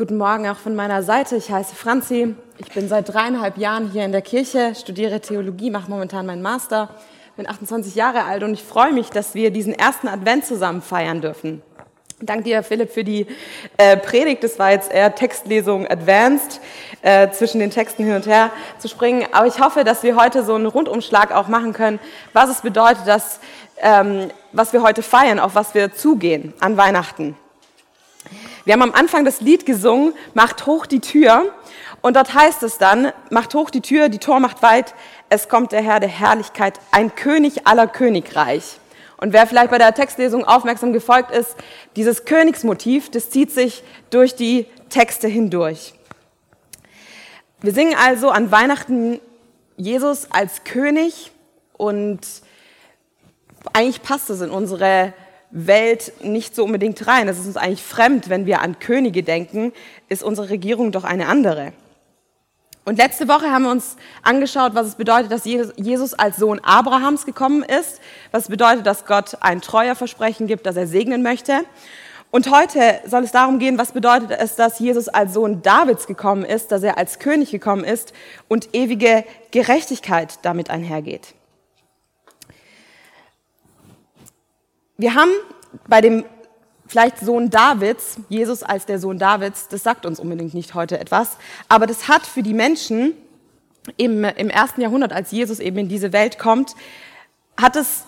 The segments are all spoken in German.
Guten Morgen auch von meiner Seite. Ich heiße Franzi. Ich bin seit dreieinhalb Jahren hier in der Kirche, studiere Theologie, mache momentan meinen Master, bin 28 Jahre alt und ich freue mich, dass wir diesen ersten Advent zusammen feiern dürfen. Danke dir, Philipp, für die äh, Predigt. Das war jetzt eher Textlesung advanced, äh, zwischen den Texten hin und her zu springen. Aber ich hoffe, dass wir heute so einen Rundumschlag auch machen können, was es bedeutet, dass, ähm, was wir heute feiern, auf was wir zugehen an Weihnachten. Wir haben am Anfang das Lied gesungen, macht hoch die Tür. Und dort heißt es dann, macht hoch die Tür, die Tor macht weit, es kommt der Herr der Herrlichkeit, ein König aller Königreich. Und wer vielleicht bei der Textlesung aufmerksam gefolgt ist, dieses Königsmotiv, das zieht sich durch die Texte hindurch. Wir singen also an Weihnachten Jesus als König und eigentlich passt es in unsere Welt nicht so unbedingt rein. Es ist uns eigentlich fremd, wenn wir an Könige denken, ist unsere Regierung doch eine andere. Und letzte Woche haben wir uns angeschaut, was es bedeutet, dass Jesus als Sohn Abrahams gekommen ist, was bedeutet, dass Gott ein treuer Versprechen gibt, dass er segnen möchte. Und heute soll es darum gehen, was bedeutet es, dass Jesus als Sohn Davids gekommen ist, dass er als König gekommen ist und ewige Gerechtigkeit damit einhergeht. Wir haben bei dem vielleicht Sohn Davids, Jesus als der Sohn Davids, das sagt uns unbedingt nicht heute etwas, aber das hat für die Menschen im, im ersten Jahrhundert, als Jesus eben in diese Welt kommt, hat es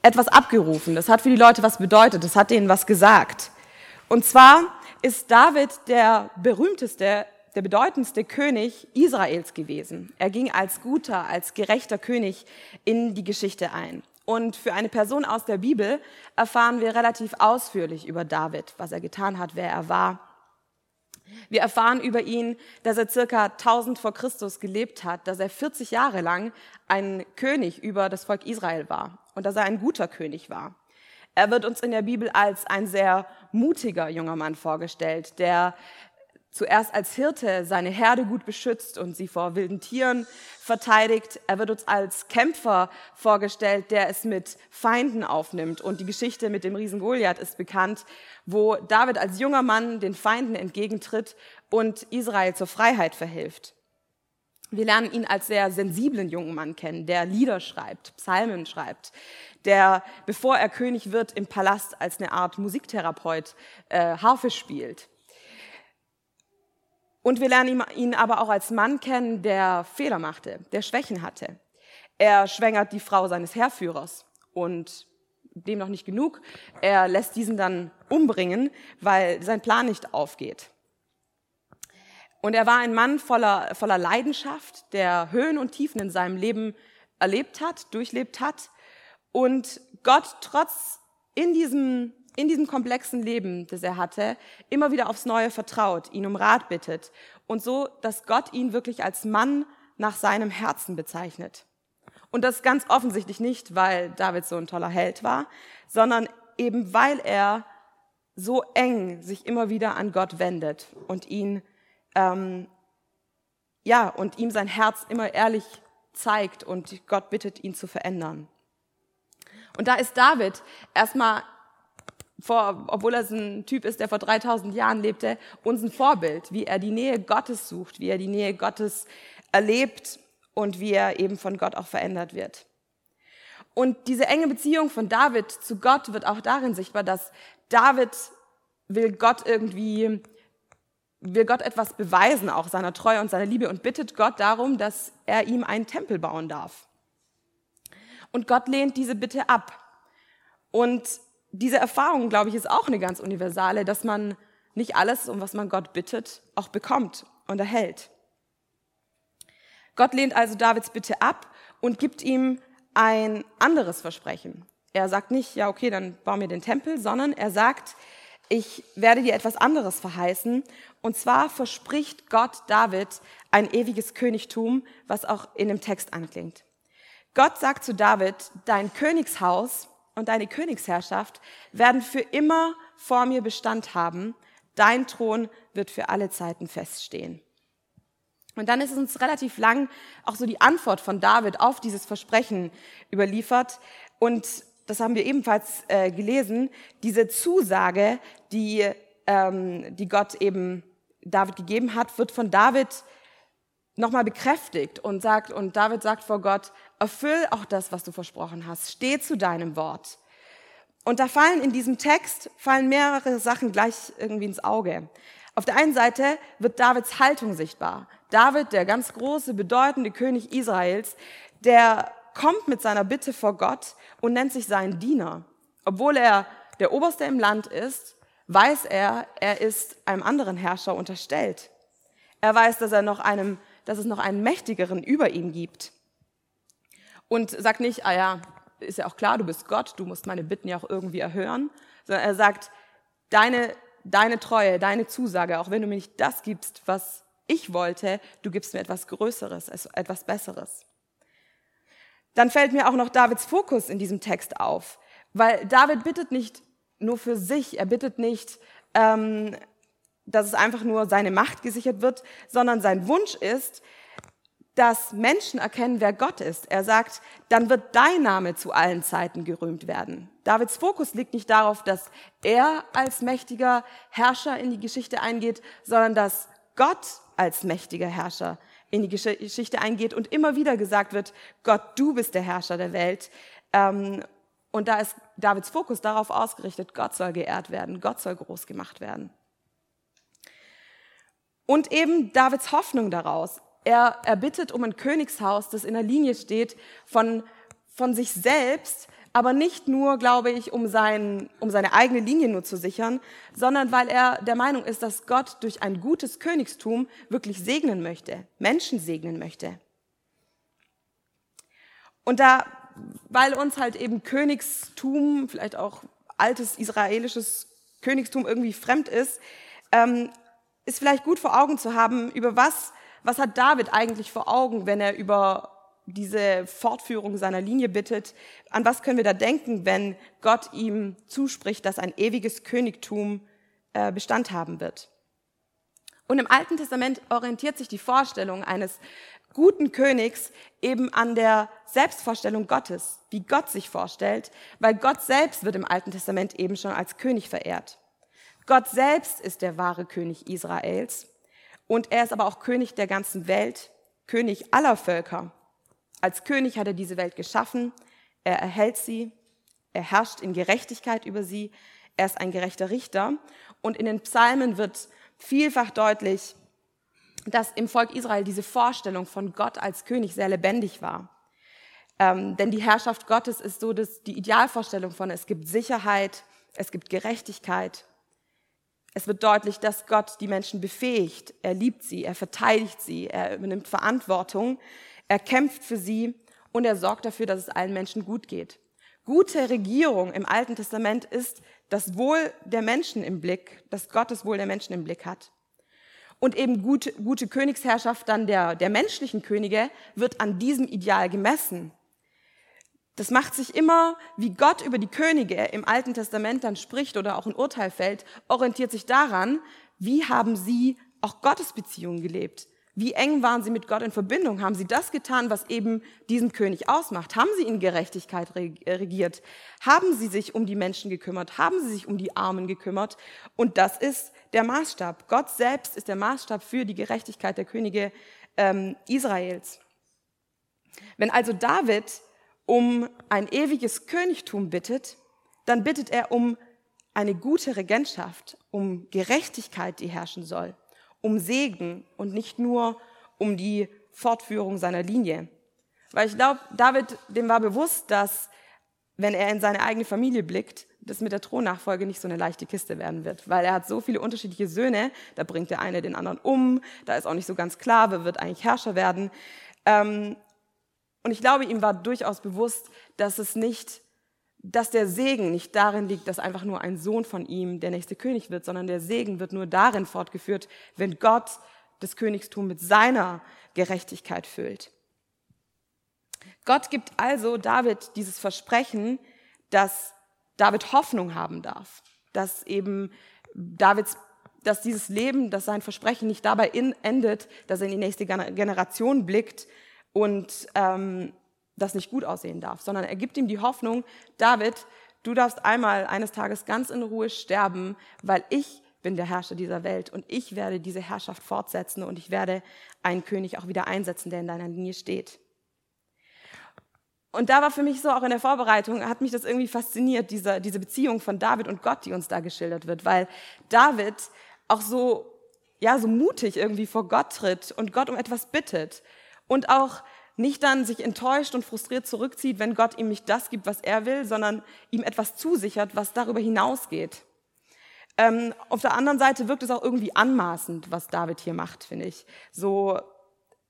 etwas abgerufen. Das hat für die Leute was bedeutet, das hat denen was gesagt. Und zwar ist David der berühmteste, der bedeutendste König Israels gewesen. Er ging als guter, als gerechter König in die Geschichte ein. Und für eine Person aus der Bibel erfahren wir relativ ausführlich über David, was er getan hat, wer er war. Wir erfahren über ihn, dass er circa 1000 vor Christus gelebt hat, dass er 40 Jahre lang ein König über das Volk Israel war und dass er ein guter König war. Er wird uns in der Bibel als ein sehr mutiger junger Mann vorgestellt, der zuerst als Hirte seine Herde gut beschützt und sie vor wilden Tieren verteidigt. Er wird uns als Kämpfer vorgestellt, der es mit Feinden aufnimmt. Und die Geschichte mit dem Riesen Goliath ist bekannt, wo David als junger Mann den Feinden entgegentritt und Israel zur Freiheit verhilft. Wir lernen ihn als sehr sensiblen jungen Mann kennen, der Lieder schreibt, Psalmen schreibt, der, bevor er König wird, im Palast als eine Art Musiktherapeut äh, Harfe spielt. Und wir lernen ihn aber auch als Mann kennen, der Fehler machte, der Schwächen hatte. Er schwängert die Frau seines Herrführers und dem noch nicht genug. Er lässt diesen dann umbringen, weil sein Plan nicht aufgeht. Und er war ein Mann voller, voller Leidenschaft, der Höhen und Tiefen in seinem Leben erlebt hat, durchlebt hat und Gott trotz in diesem in diesem komplexen Leben, das er hatte, immer wieder aufs Neue vertraut, ihn um Rat bittet und so, dass Gott ihn wirklich als Mann nach seinem Herzen bezeichnet. Und das ganz offensichtlich nicht, weil David so ein toller Held war, sondern eben weil er so eng sich immer wieder an Gott wendet und ihn ähm, ja und ihm sein Herz immer ehrlich zeigt und Gott bittet ihn zu verändern. Und da ist David erstmal vor, obwohl er ein Typ ist, der vor 3000 Jahren lebte, uns ein Vorbild, wie er die Nähe Gottes sucht, wie er die Nähe Gottes erlebt und wie er eben von Gott auch verändert wird. Und diese enge Beziehung von David zu Gott wird auch darin sichtbar, dass David will Gott irgendwie, will Gott etwas beweisen, auch seiner Treue und seiner Liebe und bittet Gott darum, dass er ihm einen Tempel bauen darf. Und Gott lehnt diese Bitte ab. Und diese Erfahrung, glaube ich, ist auch eine ganz universale, dass man nicht alles, um was man Gott bittet, auch bekommt und erhält. Gott lehnt also Davids Bitte ab und gibt ihm ein anderes Versprechen. Er sagt nicht, ja, okay, dann bau mir den Tempel, sondern er sagt, ich werde dir etwas anderes verheißen. Und zwar verspricht Gott David ein ewiges Königtum, was auch in dem Text anklingt. Gott sagt zu David, dein Königshaus und deine Königsherrschaft werden für immer vor mir Bestand haben. Dein Thron wird für alle Zeiten feststehen. Und dann ist es uns relativ lang auch so die Antwort von David auf dieses Versprechen überliefert. Und das haben wir ebenfalls äh, gelesen, diese Zusage, die, ähm, die Gott eben David gegeben hat, wird von David nochmal bekräftigt und sagt, und David sagt vor Gott, erfüll auch das, was du versprochen hast, steh zu deinem Wort. Und da fallen in diesem Text, fallen mehrere Sachen gleich irgendwie ins Auge. Auf der einen Seite wird Davids Haltung sichtbar. David, der ganz große, bedeutende König Israels, der kommt mit seiner Bitte vor Gott und nennt sich seinen Diener. Obwohl er der Oberste im Land ist, weiß er, er ist einem anderen Herrscher unterstellt. Er weiß, dass, er noch einem, dass es noch einen Mächtigeren über ihm gibt. Und sagt nicht, ah ja, ist ja auch klar, du bist Gott, du musst meine Bitten ja auch irgendwie erhören, sondern er sagt, deine, deine Treue, deine Zusage, auch wenn du mir nicht das gibst, was ich wollte, du gibst mir etwas Größeres, etwas Besseres. Dann fällt mir auch noch Davids Fokus in diesem Text auf, weil David bittet nicht nur für sich, er bittet nicht, ähm, dass es einfach nur seine Macht gesichert wird, sondern sein Wunsch ist, dass Menschen erkennen, wer Gott ist. Er sagt, dann wird dein Name zu allen Zeiten gerühmt werden. Davids Fokus liegt nicht darauf, dass er als mächtiger Herrscher in die Geschichte eingeht, sondern dass Gott als mächtiger Herrscher in die Geschichte eingeht und immer wieder gesagt wird, Gott, du bist der Herrscher der Welt. Ähm, und da ist Davids Fokus darauf ausgerichtet, Gott soll geehrt werden, Gott soll groß gemacht werden. Und eben Davids Hoffnung daraus. Er, er bittet um ein Königshaus, das in der Linie steht von, von sich selbst, aber nicht nur, glaube ich, um, sein, um seine eigene Linie nur zu sichern, sondern weil er der Meinung ist, dass Gott durch ein gutes Königstum wirklich segnen möchte, Menschen segnen möchte. Und da, weil uns halt eben Königstum, vielleicht auch altes israelisches Königstum irgendwie fremd ist, ähm, ist vielleicht gut vor Augen zu haben, über was, was hat David eigentlich vor Augen, wenn er über diese Fortführung seiner Linie bittet. An was können wir da denken, wenn Gott ihm zuspricht, dass ein ewiges Königtum äh, Bestand haben wird? Und im Alten Testament orientiert sich die Vorstellung eines guten Königs eben an der Selbstvorstellung Gottes, wie Gott sich vorstellt, weil Gott selbst wird im Alten Testament eben schon als König verehrt. Gott selbst ist der wahre König Israels und er ist aber auch König der ganzen Welt, König aller Völker. Als König hat er diese Welt geschaffen, er erhält sie, er herrscht in Gerechtigkeit über sie, er ist ein gerechter Richter. Und in den Psalmen wird vielfach deutlich, dass im Volk Israel diese Vorstellung von Gott als König sehr lebendig war. Ähm, denn die Herrschaft Gottes ist so dass die Idealvorstellung von, es gibt Sicherheit, es gibt Gerechtigkeit. Es wird deutlich, dass Gott die Menschen befähigt. Er liebt sie, er verteidigt sie, er übernimmt Verantwortung. Er kämpft für sie und er sorgt dafür, dass es allen Menschen gut geht. Gute Regierung im Alten Testament ist das Wohl der Menschen im Blick, dass Gott das Wohl der Menschen im Blick hat. Und eben gute, gute Königsherrschaft dann der, der menschlichen Könige wird an diesem Ideal gemessen. Das macht sich immer, wie Gott über die Könige im Alten Testament dann spricht oder auch ein Urteil fällt, orientiert sich daran, wie haben sie auch Gottesbeziehungen gelebt. Wie eng waren sie mit Gott in Verbindung? Haben sie das getan, was eben diesen König ausmacht? Haben sie in Gerechtigkeit äh, regiert? Haben sie sich um die Menschen gekümmert? Haben sie sich um die Armen gekümmert? Und das ist der Maßstab. Gott selbst ist der Maßstab für die Gerechtigkeit der Könige ähm, Israels. Wenn also David um ein ewiges Königtum bittet, dann bittet er um eine gute Regentschaft, um Gerechtigkeit, die herrschen soll um Segen und nicht nur um die Fortführung seiner Linie. Weil ich glaube, David, dem war bewusst, dass wenn er in seine eigene Familie blickt, das mit der Thronnachfolge nicht so eine leichte Kiste werden wird, weil er hat so viele unterschiedliche Söhne, da bringt der eine den anderen um, da ist auch nicht so ganz klar, wer wird eigentlich Herrscher werden. Ähm, und ich glaube, ihm war durchaus bewusst, dass es nicht dass der Segen nicht darin liegt, dass einfach nur ein Sohn von ihm der nächste König wird, sondern der Segen wird nur darin fortgeführt, wenn Gott das Königstum mit seiner Gerechtigkeit füllt. Gott gibt also David dieses Versprechen, dass David Hoffnung haben darf, dass eben Davids, dass dieses Leben, dass sein Versprechen nicht dabei endet, dass er in die nächste Generation blickt und ähm, das nicht gut aussehen darf, sondern er gibt ihm die Hoffnung, David, du darfst einmal eines Tages ganz in Ruhe sterben, weil ich bin der Herrscher dieser Welt und ich werde diese Herrschaft fortsetzen und ich werde einen König auch wieder einsetzen, der in deiner Linie steht. Und da war für mich so auch in der Vorbereitung, hat mich das irgendwie fasziniert, diese, diese Beziehung von David und Gott, die uns da geschildert wird, weil David auch so, ja, so mutig irgendwie vor Gott tritt und Gott um etwas bittet und auch nicht dann sich enttäuscht und frustriert zurückzieht, wenn Gott ihm nicht das gibt, was er will, sondern ihm etwas zusichert, was darüber hinausgeht. Ähm, auf der anderen Seite wirkt es auch irgendwie anmaßend, was David hier macht, finde ich. So,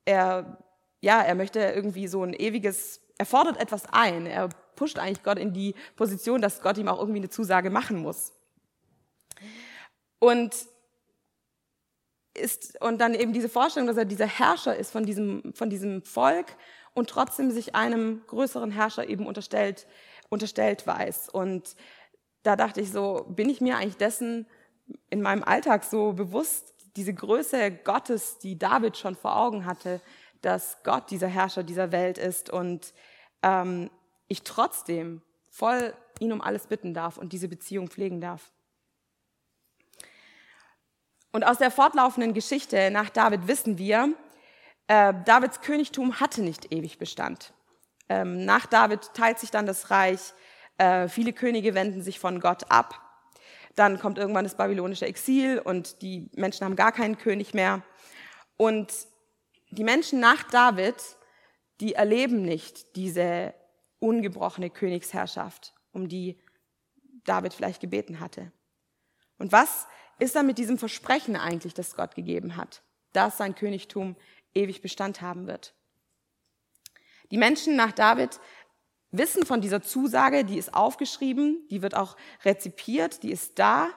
er, ja, er möchte irgendwie so ein ewiges er fordert etwas ein. Er pusht eigentlich Gott in die Position, dass Gott ihm auch irgendwie eine Zusage machen muss. Und ist, und dann eben diese Vorstellung, dass er dieser Herrscher ist von diesem, von diesem Volk und trotzdem sich einem größeren Herrscher eben unterstellt, unterstellt weiß. Und da dachte ich so, bin ich mir eigentlich dessen in meinem Alltag so bewusst, diese Größe Gottes, die David schon vor Augen hatte, dass Gott dieser Herrscher dieser Welt ist und ähm, ich trotzdem voll ihn um alles bitten darf und diese Beziehung pflegen darf. Und aus der fortlaufenden Geschichte nach David wissen wir, äh, Davids Königtum hatte nicht ewig Bestand. Ähm, nach David teilt sich dann das Reich, äh, viele Könige wenden sich von Gott ab. Dann kommt irgendwann das babylonische Exil und die Menschen haben gar keinen König mehr. Und die Menschen nach David, die erleben nicht diese ungebrochene Königsherrschaft, um die David vielleicht gebeten hatte. Und was ist dann mit diesem Versprechen eigentlich, das Gott gegeben hat, dass sein Königtum ewig Bestand haben wird? Die Menschen nach David wissen von dieser Zusage, die ist aufgeschrieben, die wird auch rezipiert, die ist da.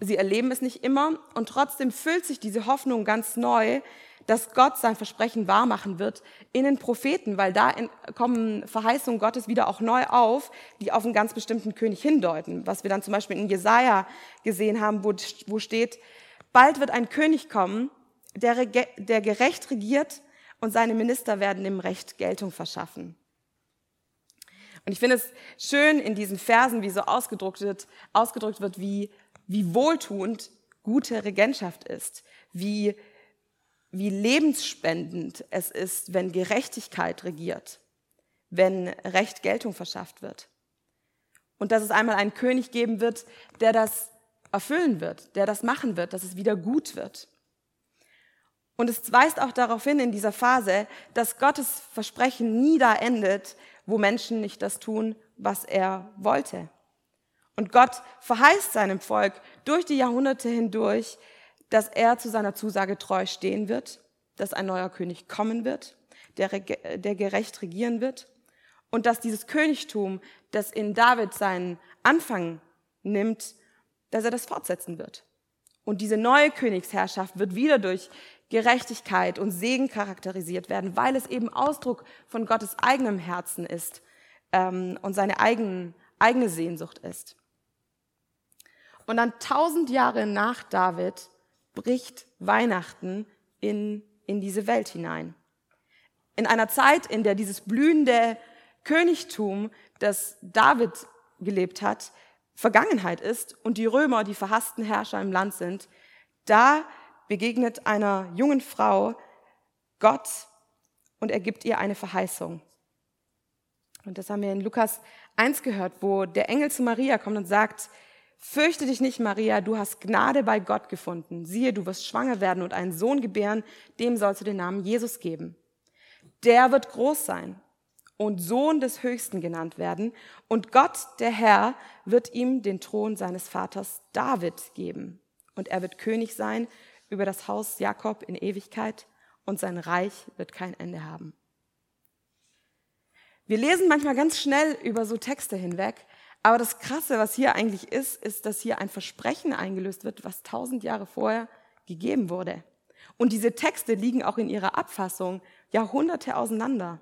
Sie erleben es nicht immer und trotzdem füllt sich diese Hoffnung ganz neu, dass Gott sein Versprechen wahrmachen wird in den Propheten, weil da kommen Verheißungen Gottes wieder auch neu auf, die auf einen ganz bestimmten König hindeuten. Was wir dann zum Beispiel in Jesaja gesehen haben, wo, wo steht, bald wird ein König kommen, der, der gerecht regiert und seine Minister werden dem Recht Geltung verschaffen. Und ich finde es schön in diesen Versen, wie so ausgedrückt wird, ausgedrückt wird wie, wie wohltuend gute Regentschaft ist, wie wie lebensspendend es ist, wenn Gerechtigkeit regiert, wenn Recht Geltung verschafft wird. Und dass es einmal einen König geben wird, der das erfüllen wird, der das machen wird, dass es wieder gut wird. Und es weist auch darauf hin in dieser Phase, dass Gottes Versprechen nie da endet, wo Menschen nicht das tun, was er wollte. Und Gott verheißt seinem Volk durch die Jahrhunderte hindurch, dass er zu seiner Zusage treu stehen wird, dass ein neuer König kommen wird, der, der gerecht regieren wird und dass dieses Königtum, das in David seinen Anfang nimmt, dass er das fortsetzen wird. Und diese neue Königsherrschaft wird wieder durch Gerechtigkeit und Segen charakterisiert werden, weil es eben Ausdruck von Gottes eigenem Herzen ist ähm, und seine eigen, eigene Sehnsucht ist. Und dann tausend Jahre nach David bricht Weihnachten in, in diese Welt hinein. In einer Zeit, in der dieses blühende Königtum, das David gelebt hat, Vergangenheit ist und die Römer die verhassten Herrscher im Land sind, da begegnet einer jungen Frau Gott und er gibt ihr eine Verheißung. Und das haben wir in Lukas 1 gehört, wo der Engel zu Maria kommt und sagt, Fürchte dich nicht, Maria, du hast Gnade bei Gott gefunden. Siehe, du wirst schwanger werden und einen Sohn gebären, dem sollst du den Namen Jesus geben. Der wird groß sein und Sohn des Höchsten genannt werden, und Gott, der Herr, wird ihm den Thron seines Vaters David geben. Und er wird König sein über das Haus Jakob in Ewigkeit, und sein Reich wird kein Ende haben. Wir lesen manchmal ganz schnell über so Texte hinweg, aber das Krasse, was hier eigentlich ist, ist, dass hier ein Versprechen eingelöst wird, was tausend Jahre vorher gegeben wurde. Und diese Texte liegen auch in ihrer Abfassung Jahrhunderte auseinander.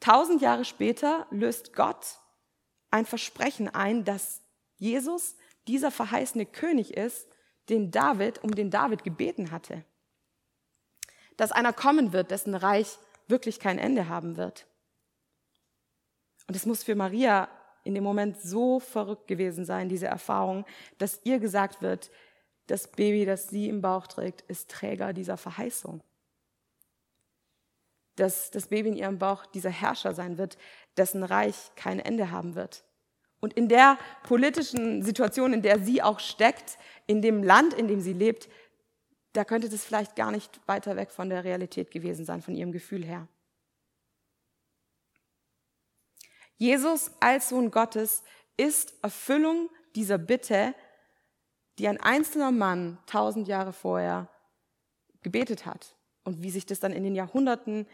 Tausend Jahre später löst Gott ein Versprechen ein, dass Jesus dieser verheißene König ist, den David, um den David gebeten hatte. Dass einer kommen wird, dessen Reich wirklich kein Ende haben wird. Und es muss für Maria in dem Moment so verrückt gewesen sein, diese Erfahrung, dass ihr gesagt wird, das Baby, das sie im Bauch trägt, ist Träger dieser Verheißung. Dass das Baby in ihrem Bauch dieser Herrscher sein wird, dessen Reich kein Ende haben wird. Und in der politischen Situation, in der sie auch steckt, in dem Land, in dem sie lebt, da könnte das vielleicht gar nicht weiter weg von der Realität gewesen sein, von ihrem Gefühl her. Jesus als Sohn Gottes ist Erfüllung dieser Bitte, die ein einzelner Mann tausend Jahre vorher gebetet hat. Und wie sich das dann in den Jahrhunderten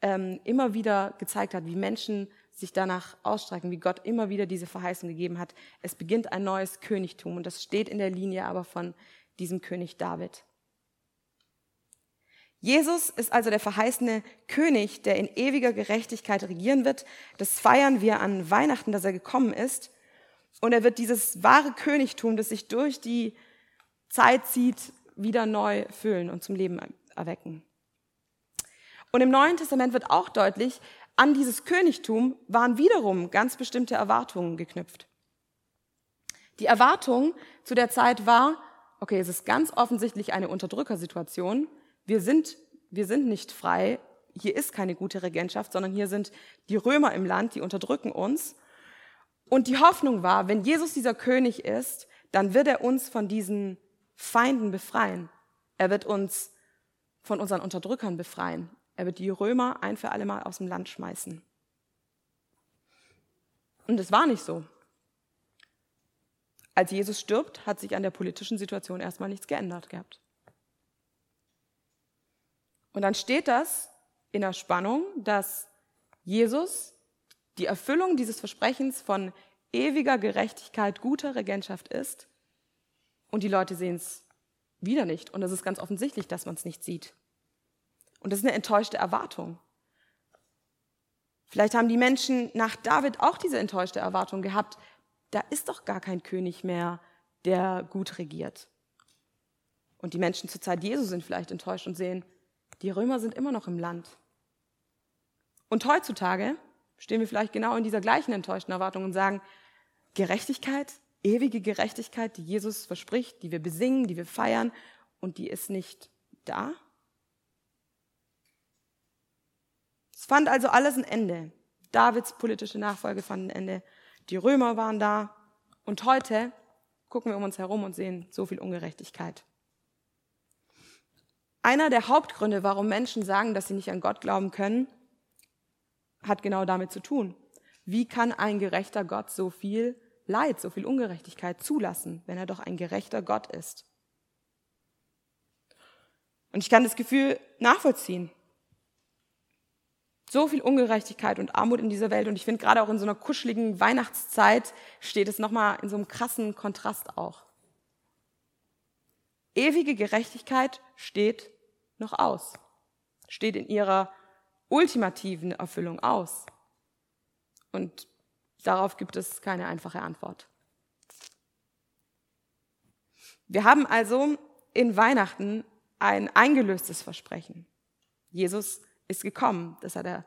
ähm, immer wieder gezeigt hat, wie Menschen sich danach ausstrecken, wie Gott immer wieder diese Verheißung gegeben hat. Es beginnt ein neues Königtum und das steht in der Linie aber von diesem König David. Jesus ist also der verheißene König, der in ewiger Gerechtigkeit regieren wird. Das feiern wir an Weihnachten, dass er gekommen ist. Und er wird dieses wahre Königtum, das sich durch die Zeit zieht, wieder neu füllen und zum Leben erwecken. Und im Neuen Testament wird auch deutlich, an dieses Königtum waren wiederum ganz bestimmte Erwartungen geknüpft. Die Erwartung zu der Zeit war, okay, es ist ganz offensichtlich eine Unterdrückersituation, wir sind, wir sind nicht frei, hier ist keine gute Regentschaft, sondern hier sind die Römer im Land, die unterdrücken uns. Und die Hoffnung war, wenn Jesus dieser König ist, dann wird er uns von diesen Feinden befreien. Er wird uns von unseren Unterdrückern befreien. Er wird die Römer ein für alle Mal aus dem Land schmeißen. Und es war nicht so. Als Jesus stirbt, hat sich an der politischen Situation erstmal nichts geändert gehabt. Und dann steht das in der Spannung, dass Jesus die Erfüllung dieses Versprechens von ewiger Gerechtigkeit, guter Regentschaft ist. Und die Leute sehen es wieder nicht. Und es ist ganz offensichtlich, dass man es nicht sieht. Und das ist eine enttäuschte Erwartung. Vielleicht haben die Menschen nach David auch diese enttäuschte Erwartung gehabt. Da ist doch gar kein König mehr, der gut regiert. Und die Menschen zur Zeit Jesu sind vielleicht enttäuscht und sehen, die Römer sind immer noch im Land. Und heutzutage stehen wir vielleicht genau in dieser gleichen enttäuschten Erwartung und sagen, Gerechtigkeit, ewige Gerechtigkeit, die Jesus verspricht, die wir besingen, die wir feiern und die ist nicht da? Es fand also alles ein Ende. Davids politische Nachfolge fand ein Ende. Die Römer waren da. Und heute gucken wir um uns herum und sehen so viel Ungerechtigkeit. Einer der Hauptgründe, warum Menschen sagen, dass sie nicht an Gott glauben können, hat genau damit zu tun. Wie kann ein gerechter Gott so viel Leid, so viel Ungerechtigkeit zulassen, wenn er doch ein gerechter Gott ist? Und ich kann das Gefühl nachvollziehen. So viel Ungerechtigkeit und Armut in dieser Welt und ich finde gerade auch in so einer kuscheligen Weihnachtszeit steht es nochmal in so einem krassen Kontrast auch. Ewige Gerechtigkeit steht noch aus? Steht in ihrer ultimativen Erfüllung aus? Und darauf gibt es keine einfache Antwort. Wir haben also in Weihnachten ein eingelöstes Versprechen. Jesus ist gekommen, das hat er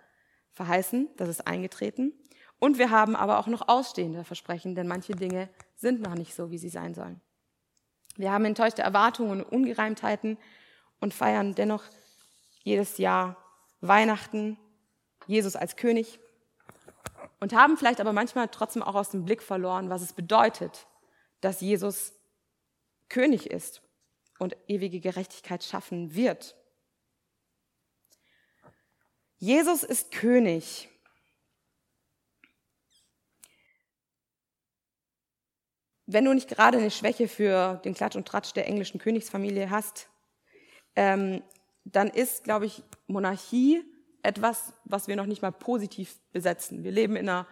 verheißen, das ist eingetreten. Und wir haben aber auch noch ausstehende Versprechen, denn manche Dinge sind noch nicht so, wie sie sein sollen. Wir haben enttäuschte Erwartungen und Ungereimtheiten und feiern dennoch jedes Jahr Weihnachten, Jesus als König und haben vielleicht aber manchmal trotzdem auch aus dem Blick verloren, was es bedeutet, dass Jesus König ist und ewige Gerechtigkeit schaffen wird. Jesus ist König. Wenn du nicht gerade eine Schwäche für den Klatsch und Tratsch der englischen Königsfamilie hast, ähm, dann ist, glaube ich, Monarchie etwas, was wir noch nicht mal positiv besetzen. Wir leben in einer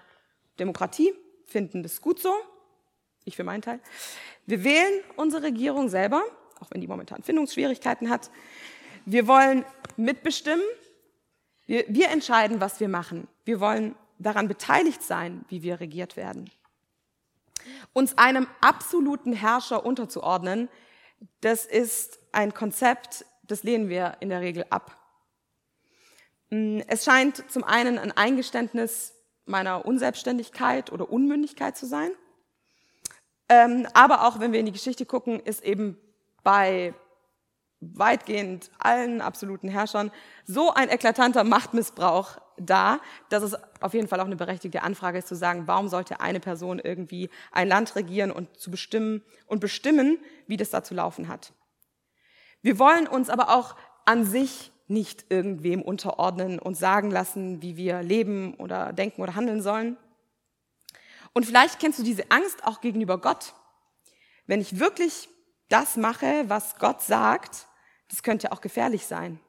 Demokratie, finden das gut so, ich für meinen Teil. Wir wählen unsere Regierung selber, auch wenn die momentan Findungsschwierigkeiten hat. Wir wollen mitbestimmen. Wir, wir entscheiden, was wir machen. Wir wollen daran beteiligt sein, wie wir regiert werden. Uns einem absoluten Herrscher unterzuordnen, das ist ein Konzept, das lehnen wir in der Regel ab. Mm, es scheint zum einen ein Eingeständnis meiner Unselbstständigkeit oder Unmündigkeit zu sein. Ähm, aber auch wenn wir in die Geschichte gucken, ist eben bei weitgehend allen absoluten Herrschern so ein eklatanter Machtmissbrauch da, dass es auf jeden Fall auch eine berechtigte Anfrage ist zu sagen, warum sollte eine Person irgendwie ein Land regieren und zu bestimmen und bestimmen, wie das da zu laufen hat. Wir wollen uns aber auch an sich nicht irgendwem unterordnen und sagen lassen, wie wir leben oder denken oder handeln sollen. Und vielleicht kennst du diese Angst auch gegenüber Gott. Wenn ich wirklich das mache, was Gott sagt, das könnte auch gefährlich sein.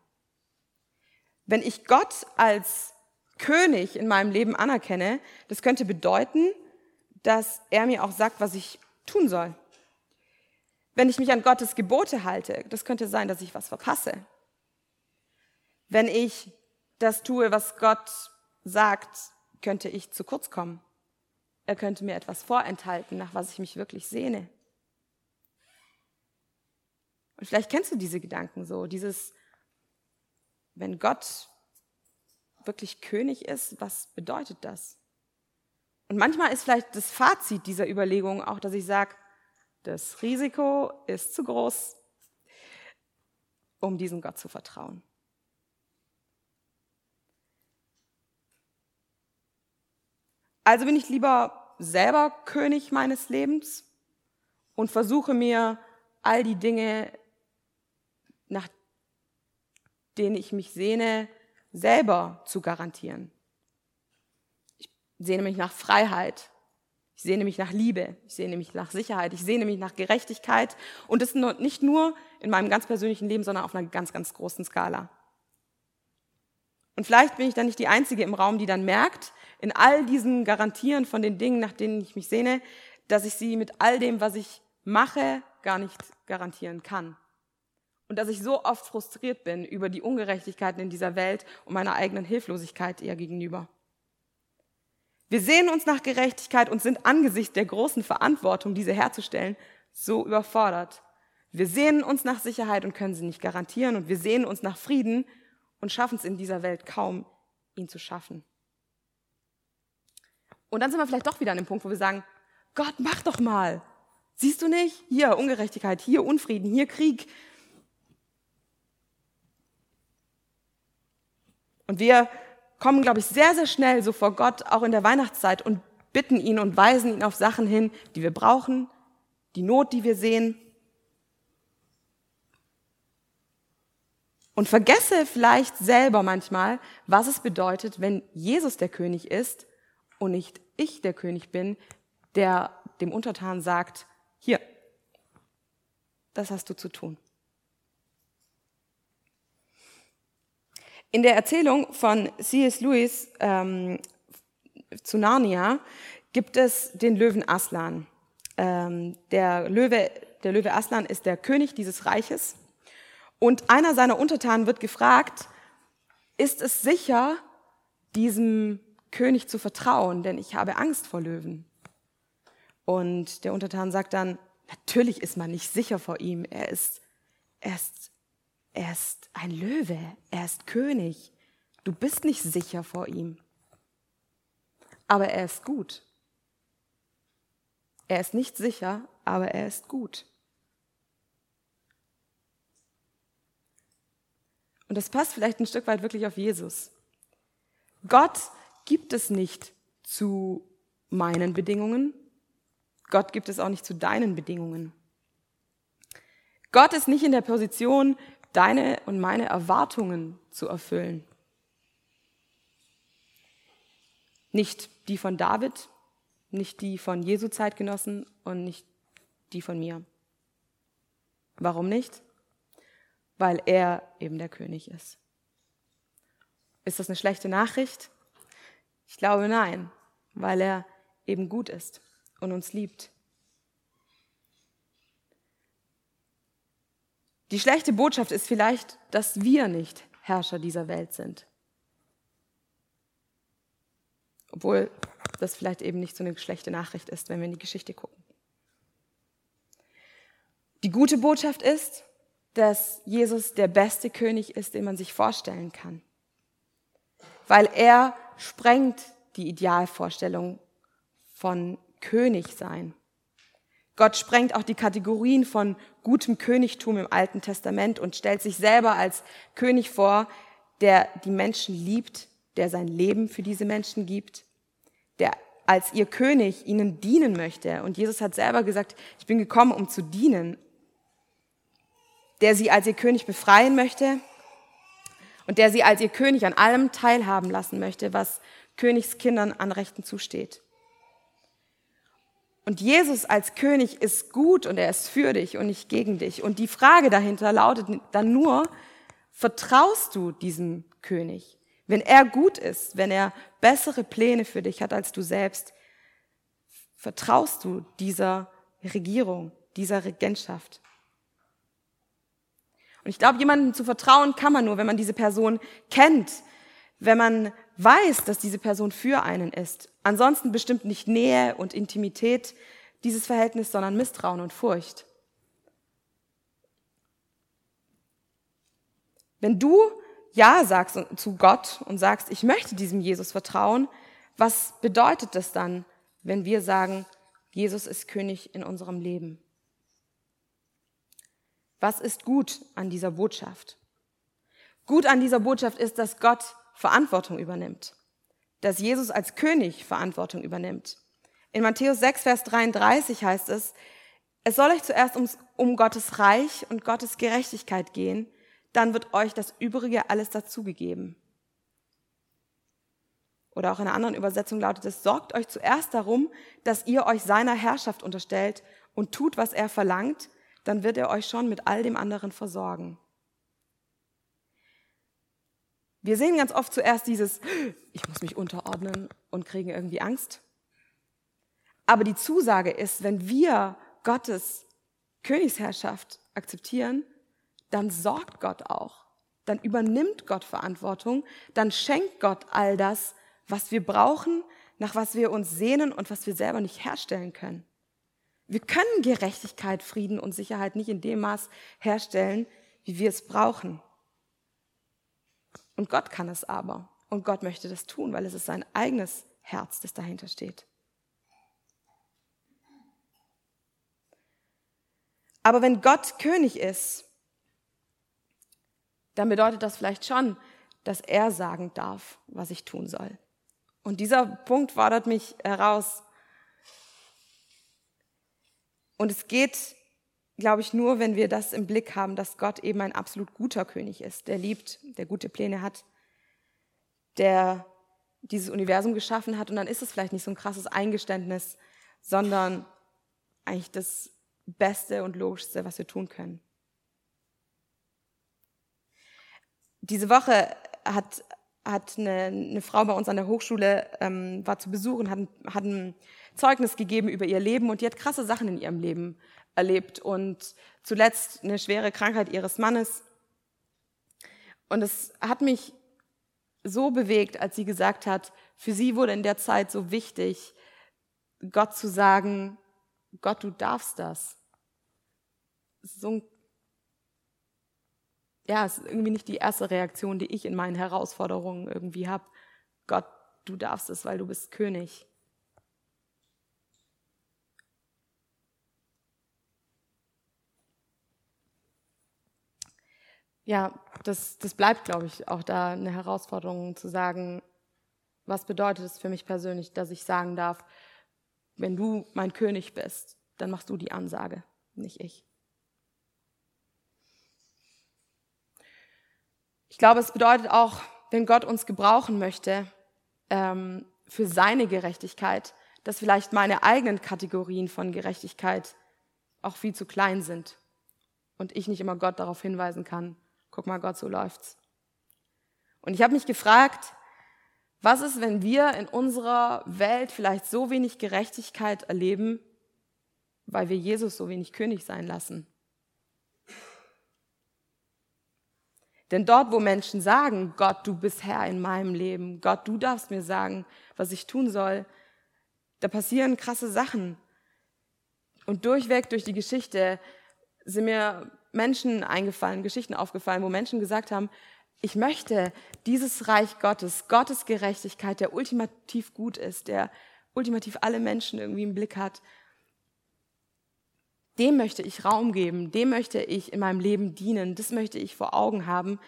Wenn ich Gott als König in meinem Leben anerkenne, das könnte bedeuten, dass er mir auch sagt, was ich tun soll. Wenn ich mich an Gottes Gebote halte, das könnte sein, dass ich was verpasse. Wenn ich das tue, was Gott sagt, könnte ich zu kurz kommen. Er könnte mir etwas vorenthalten, nach was ich mich wirklich sehne. Und vielleicht kennst du diese Gedanken so, dieses, wenn Gott wirklich König ist, was bedeutet das? Und manchmal ist vielleicht das Fazit dieser Überlegung auch, dass ich sage, das Risiko ist zu groß, um diesem Gott zu vertrauen. Also bin ich lieber selber König meines Lebens und versuche mir all die Dinge, nach denen ich mich sehne, selber zu garantieren. Ich sehne mich nach Freiheit. Ich sehne mich nach Liebe. Ich sehne mich nach Sicherheit. Ich sehne mich nach Gerechtigkeit. Und das nicht nur in meinem ganz persönlichen Leben, sondern auf einer ganz, ganz großen Skala. Und vielleicht bin ich dann nicht die Einzige im Raum, die dann merkt, in all diesen Garantieren von den Dingen, nach denen ich mich sehne, dass ich sie mit all dem, was ich mache, gar nicht garantieren kann. Und dass ich so oft frustriert bin über die Ungerechtigkeiten in dieser Welt und meiner eigenen Hilflosigkeit ihr gegenüber. Wir sehen uns nach Gerechtigkeit und sind angesichts der großen Verantwortung, diese herzustellen, so überfordert. Wir sehnen uns nach Sicherheit und können sie nicht garantieren und wir sehnen uns nach Frieden und schaffen es in dieser Welt kaum, ihn zu schaffen. Und dann sind wir vielleicht doch wieder an dem Punkt, wo wir sagen, Gott, mach doch mal. Siehst du nicht? Hier Ungerechtigkeit, hier Unfrieden, hier Krieg, Und wir kommen, glaube ich, sehr, sehr schnell so vor Gott, auch in der Weihnachtszeit, und bitten ihn und weisen ihn auf Sachen hin, die wir brauchen, die Not, die wir sehen. Und vergesse vielleicht selber manchmal, was es bedeutet, wenn Jesus der König ist und nicht ich der König bin, der dem Untertan sagt, hier, das hast du zu tun. In der Erzählung von C.S. Lewis ähm, zu Narnia gibt es den Löwen Aslan. Ähm, der, Löwe, der Löwe Aslan ist der König dieses Reiches. Und einer seiner Untertanen wird gefragt, ist es sicher, diesem König zu vertrauen, denn ich habe Angst vor Löwen. Und der Untertan sagt dann, natürlich ist man nicht sicher vor ihm, er ist, er ist er ist ein Löwe, er ist König. Du bist nicht sicher vor ihm. Aber er ist gut. Er ist nicht sicher, aber er ist gut. Und das passt vielleicht ein Stück weit wirklich auf Jesus. Gott gibt es nicht zu meinen Bedingungen. Gott gibt es auch nicht zu deinen Bedingungen. Gott ist nicht in der Position, deine und meine Erwartungen zu erfüllen. Nicht die von David, nicht die von Jesu Zeitgenossen und nicht die von mir. Warum nicht? Weil er eben der König ist. Ist das eine schlechte Nachricht? Ich glaube nein, weil er eben gut ist und uns liebt. Die schlechte Botschaft ist vielleicht, dass wir nicht Herrscher dieser Welt sind. Obwohl das vielleicht eben nicht so eine schlechte Nachricht ist, wenn wir in die Geschichte gucken. Die gute Botschaft ist, dass Jesus der beste König ist, den man sich vorstellen kann. Weil er sprengt die Idealvorstellung von König sein. Gott sprengt auch die Kategorien von gutem Königtum im Alten Testament und stellt sich selber als König vor, der die Menschen liebt, der sein Leben für diese Menschen gibt, der als ihr König ihnen dienen möchte. Und Jesus hat selber gesagt, ich bin gekommen, um zu dienen, der sie als ihr König befreien möchte und der sie als ihr König an allem teilhaben lassen möchte, was Königskindern an Rechten zusteht. Und Jesus als König ist gut und er ist für dich und nicht gegen dich. Und die Frage dahinter lautet dann nur, vertraust du diesem König? Wenn er gut ist, wenn er bessere Pläne für dich hat als du selbst, vertraust du dieser Regierung, dieser Regentschaft? Und ich glaube, jemandem zu vertrauen kann man nur, wenn man diese Person kennt, wenn man weiß, dass diese Person für einen ist. Ansonsten bestimmt nicht Nähe und Intimität dieses Verhältnis, sondern Misstrauen und Furcht. Wenn du Ja sagst zu Gott und sagst, ich möchte diesem Jesus vertrauen, was bedeutet das dann, wenn wir sagen, Jesus ist König in unserem Leben? Was ist gut an dieser Botschaft? Gut an dieser Botschaft ist, dass Gott Verantwortung übernimmt, dass Jesus als König Verantwortung übernimmt. In Matthäus 6, Vers 33 heißt es, es soll euch zuerst ums, um Gottes Reich und Gottes Gerechtigkeit gehen, dann wird euch das Übrige alles dazugegeben. Oder auch in einer anderen Übersetzung lautet es, sorgt euch zuerst darum, dass ihr euch seiner Herrschaft unterstellt und tut, was er verlangt, dann wird er euch schon mit all dem anderen versorgen. Wir sehen ganz oft zuerst dieses, ich muss mich unterordnen und kriegen irgendwie Angst. Aber die Zusage ist, wenn wir Gottes Königsherrschaft akzeptieren, dann sorgt Gott auch. Dann übernimmt Gott Verantwortung. Dann schenkt Gott all das, was wir brauchen, nach was wir uns sehnen und was wir selber nicht herstellen können. Wir können Gerechtigkeit, Frieden und Sicherheit nicht in dem Maß herstellen, wie wir es brauchen. Und Gott kann es aber. Und Gott möchte das tun, weil es ist sein eigenes Herz, das dahinter steht. Aber wenn Gott König ist, dann bedeutet das vielleicht schon, dass er sagen darf, was ich tun soll. Und dieser Punkt fordert mich heraus, und es geht, glaube ich, nur, wenn wir das im Blick haben, dass Gott eben ein absolut guter König ist, der liebt, der gute Pläne hat, der dieses Universum geschaffen hat. Und dann ist es vielleicht nicht so ein krasses Eingeständnis, sondern eigentlich das Beste und Logischste, was wir tun können. Diese Woche hat, hat eine, eine Frau bei uns an der Hochschule, ähm, war zu Besuch und hat, hat ein Zeugnis gegeben über ihr Leben und die hat krasse Sachen in ihrem Leben erlebt und zuletzt eine schwere Krankheit ihres Mannes. Und es hat mich so bewegt, als sie gesagt hat, für sie wurde in der Zeit so wichtig, Gott zu sagen, Gott, du darfst das. So ein ja, es ist irgendwie nicht die erste Reaktion, die ich in meinen Herausforderungen irgendwie habe. Gott, du darfst es, weil du bist König. Ja, das, das bleibt, glaube ich, auch da eine Herausforderung zu sagen, was bedeutet es für mich persönlich, dass ich sagen darf, wenn du mein König bist, dann machst du die Ansage, nicht ich. Ich glaube, es bedeutet auch, wenn Gott uns gebrauchen möchte ähm, für seine Gerechtigkeit, dass vielleicht meine eigenen Kategorien von Gerechtigkeit auch viel zu klein sind und ich nicht immer Gott darauf hinweisen kann, guck mal Gott, so läuft's. Und ich habe mich gefragt, was ist, wenn wir in unserer Welt vielleicht so wenig Gerechtigkeit erleben, weil wir Jesus so wenig König sein lassen? Denn dort, wo Menschen sagen, Gott, du bist Herr in meinem Leben, Gott, du darfst mir sagen, was ich tun soll, da passieren krasse Sachen. Und durchweg durch die Geschichte sind mir Menschen eingefallen, Geschichten aufgefallen, wo Menschen gesagt haben, Ich möchte dieses Reich Gottes, Gottes Gerechtigkeit, der ultimativ gut ist, der ultimativ alle Menschen irgendwie im Blick hat, dem möchte ich Raum geben, dem möchte ich in meinem Leben dienen, das möchte ich vor Augen haben,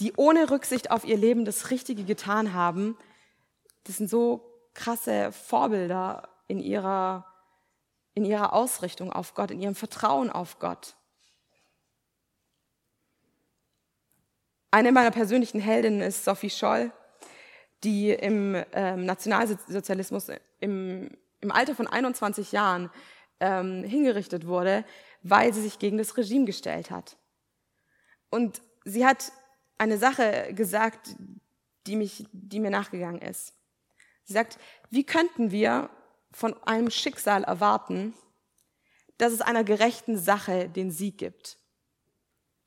die ohne Rücksicht auf ihr Leben das Richtige getan haben. Das sind so krasse Vorbilder in ihrer, in ihrer Ausrichtung auf Gott, in ihrem Vertrauen auf Gott. Eine meiner persönlichen Heldinnen ist Sophie Scholl, die im ähm, Nationalsozialismus im, im Alter von 21 Jahren ähm, hingerichtet wurde, weil sie sich gegen das Regime gestellt hat. Und sie hat eine Sache gesagt, die, mich, die mir nachgegangen ist. Sie sagt, wie könnten wir von einem Schicksal erwarten, dass es einer gerechten Sache den Sieg gibt?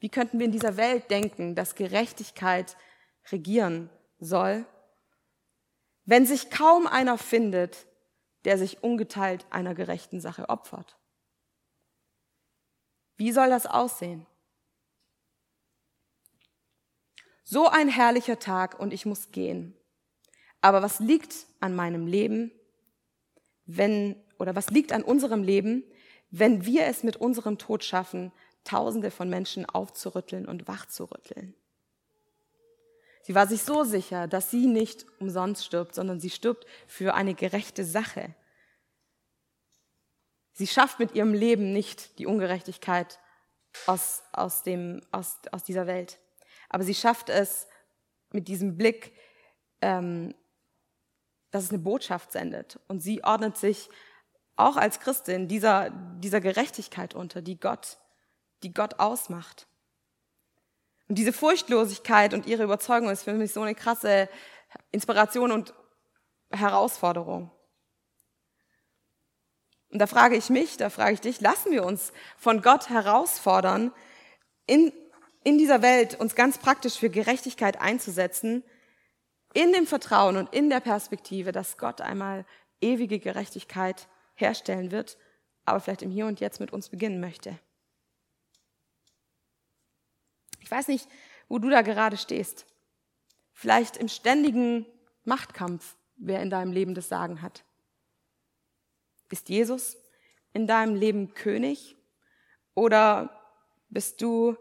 Wie könnten wir in dieser Welt denken, dass Gerechtigkeit regieren soll, wenn sich kaum einer findet, der sich ungeteilt einer gerechten Sache opfert? Wie soll das aussehen? So ein herrlicher Tag und ich muss gehen. Aber was liegt an meinem Leben, wenn, oder was liegt an unserem Leben, wenn wir es mit unserem Tod schaffen, Tausende von Menschen aufzurütteln und wachzurütteln? Sie war sich so sicher, dass sie nicht umsonst stirbt, sondern sie stirbt für eine gerechte Sache. Sie schafft mit ihrem Leben nicht die Ungerechtigkeit aus, aus, dem, aus, aus dieser Welt. Aber sie schafft es mit diesem Blick, ähm, dass es eine Botschaft sendet. Und sie ordnet sich auch als Christin dieser, dieser Gerechtigkeit unter, die Gott, die Gott ausmacht. Und diese Furchtlosigkeit und ihre Überzeugung ist für mich so eine krasse Inspiration und Herausforderung. Und da frage ich mich, da frage ich dich, lassen wir uns von Gott herausfordern, in, in dieser Welt uns ganz praktisch für Gerechtigkeit einzusetzen, in dem Vertrauen und in der Perspektive, dass Gott einmal ewige Gerechtigkeit herstellen wird, aber vielleicht im Hier und Jetzt mit uns beginnen möchte. Ich weiß nicht, wo du da gerade stehst. Vielleicht im ständigen Machtkampf, wer in deinem Leben das Sagen hat. Ist Jesus in deinem Leben König oder bist du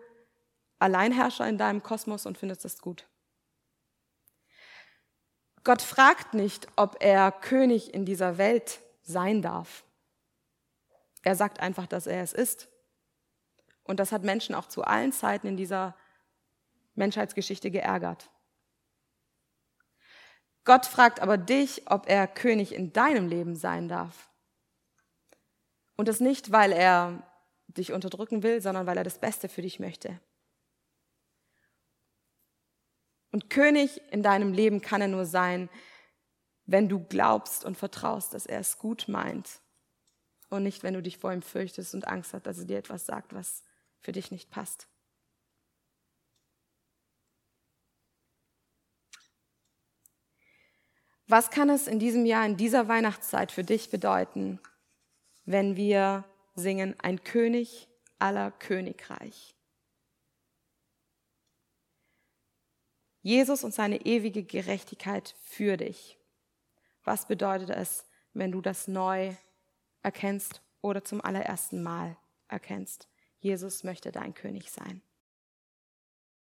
Alleinherrscher in deinem Kosmos und findest das gut? Gott fragt nicht, ob er König in dieser Welt sein darf. Er sagt einfach, dass er es ist. Und das hat Menschen auch zu allen Zeiten in dieser Menschheitsgeschichte geärgert. Gott fragt aber dich, ob er König in deinem Leben sein darf. Und das nicht, weil er dich unterdrücken will, sondern weil er das Beste für dich möchte. Und König in deinem Leben kann er nur sein, wenn du glaubst und vertraust, dass er es gut meint. Und nicht, wenn du dich vor ihm fürchtest und Angst hast, dass er dir etwas sagt, was für dich nicht passt. Was kann es in diesem Jahr, in dieser Weihnachtszeit für dich bedeuten, wenn wir singen, ein König aller Königreich? Jesus und seine ewige Gerechtigkeit für dich. Was bedeutet es, wenn du das neu erkennst oder zum allerersten Mal erkennst? Jesus möchte dein König sein.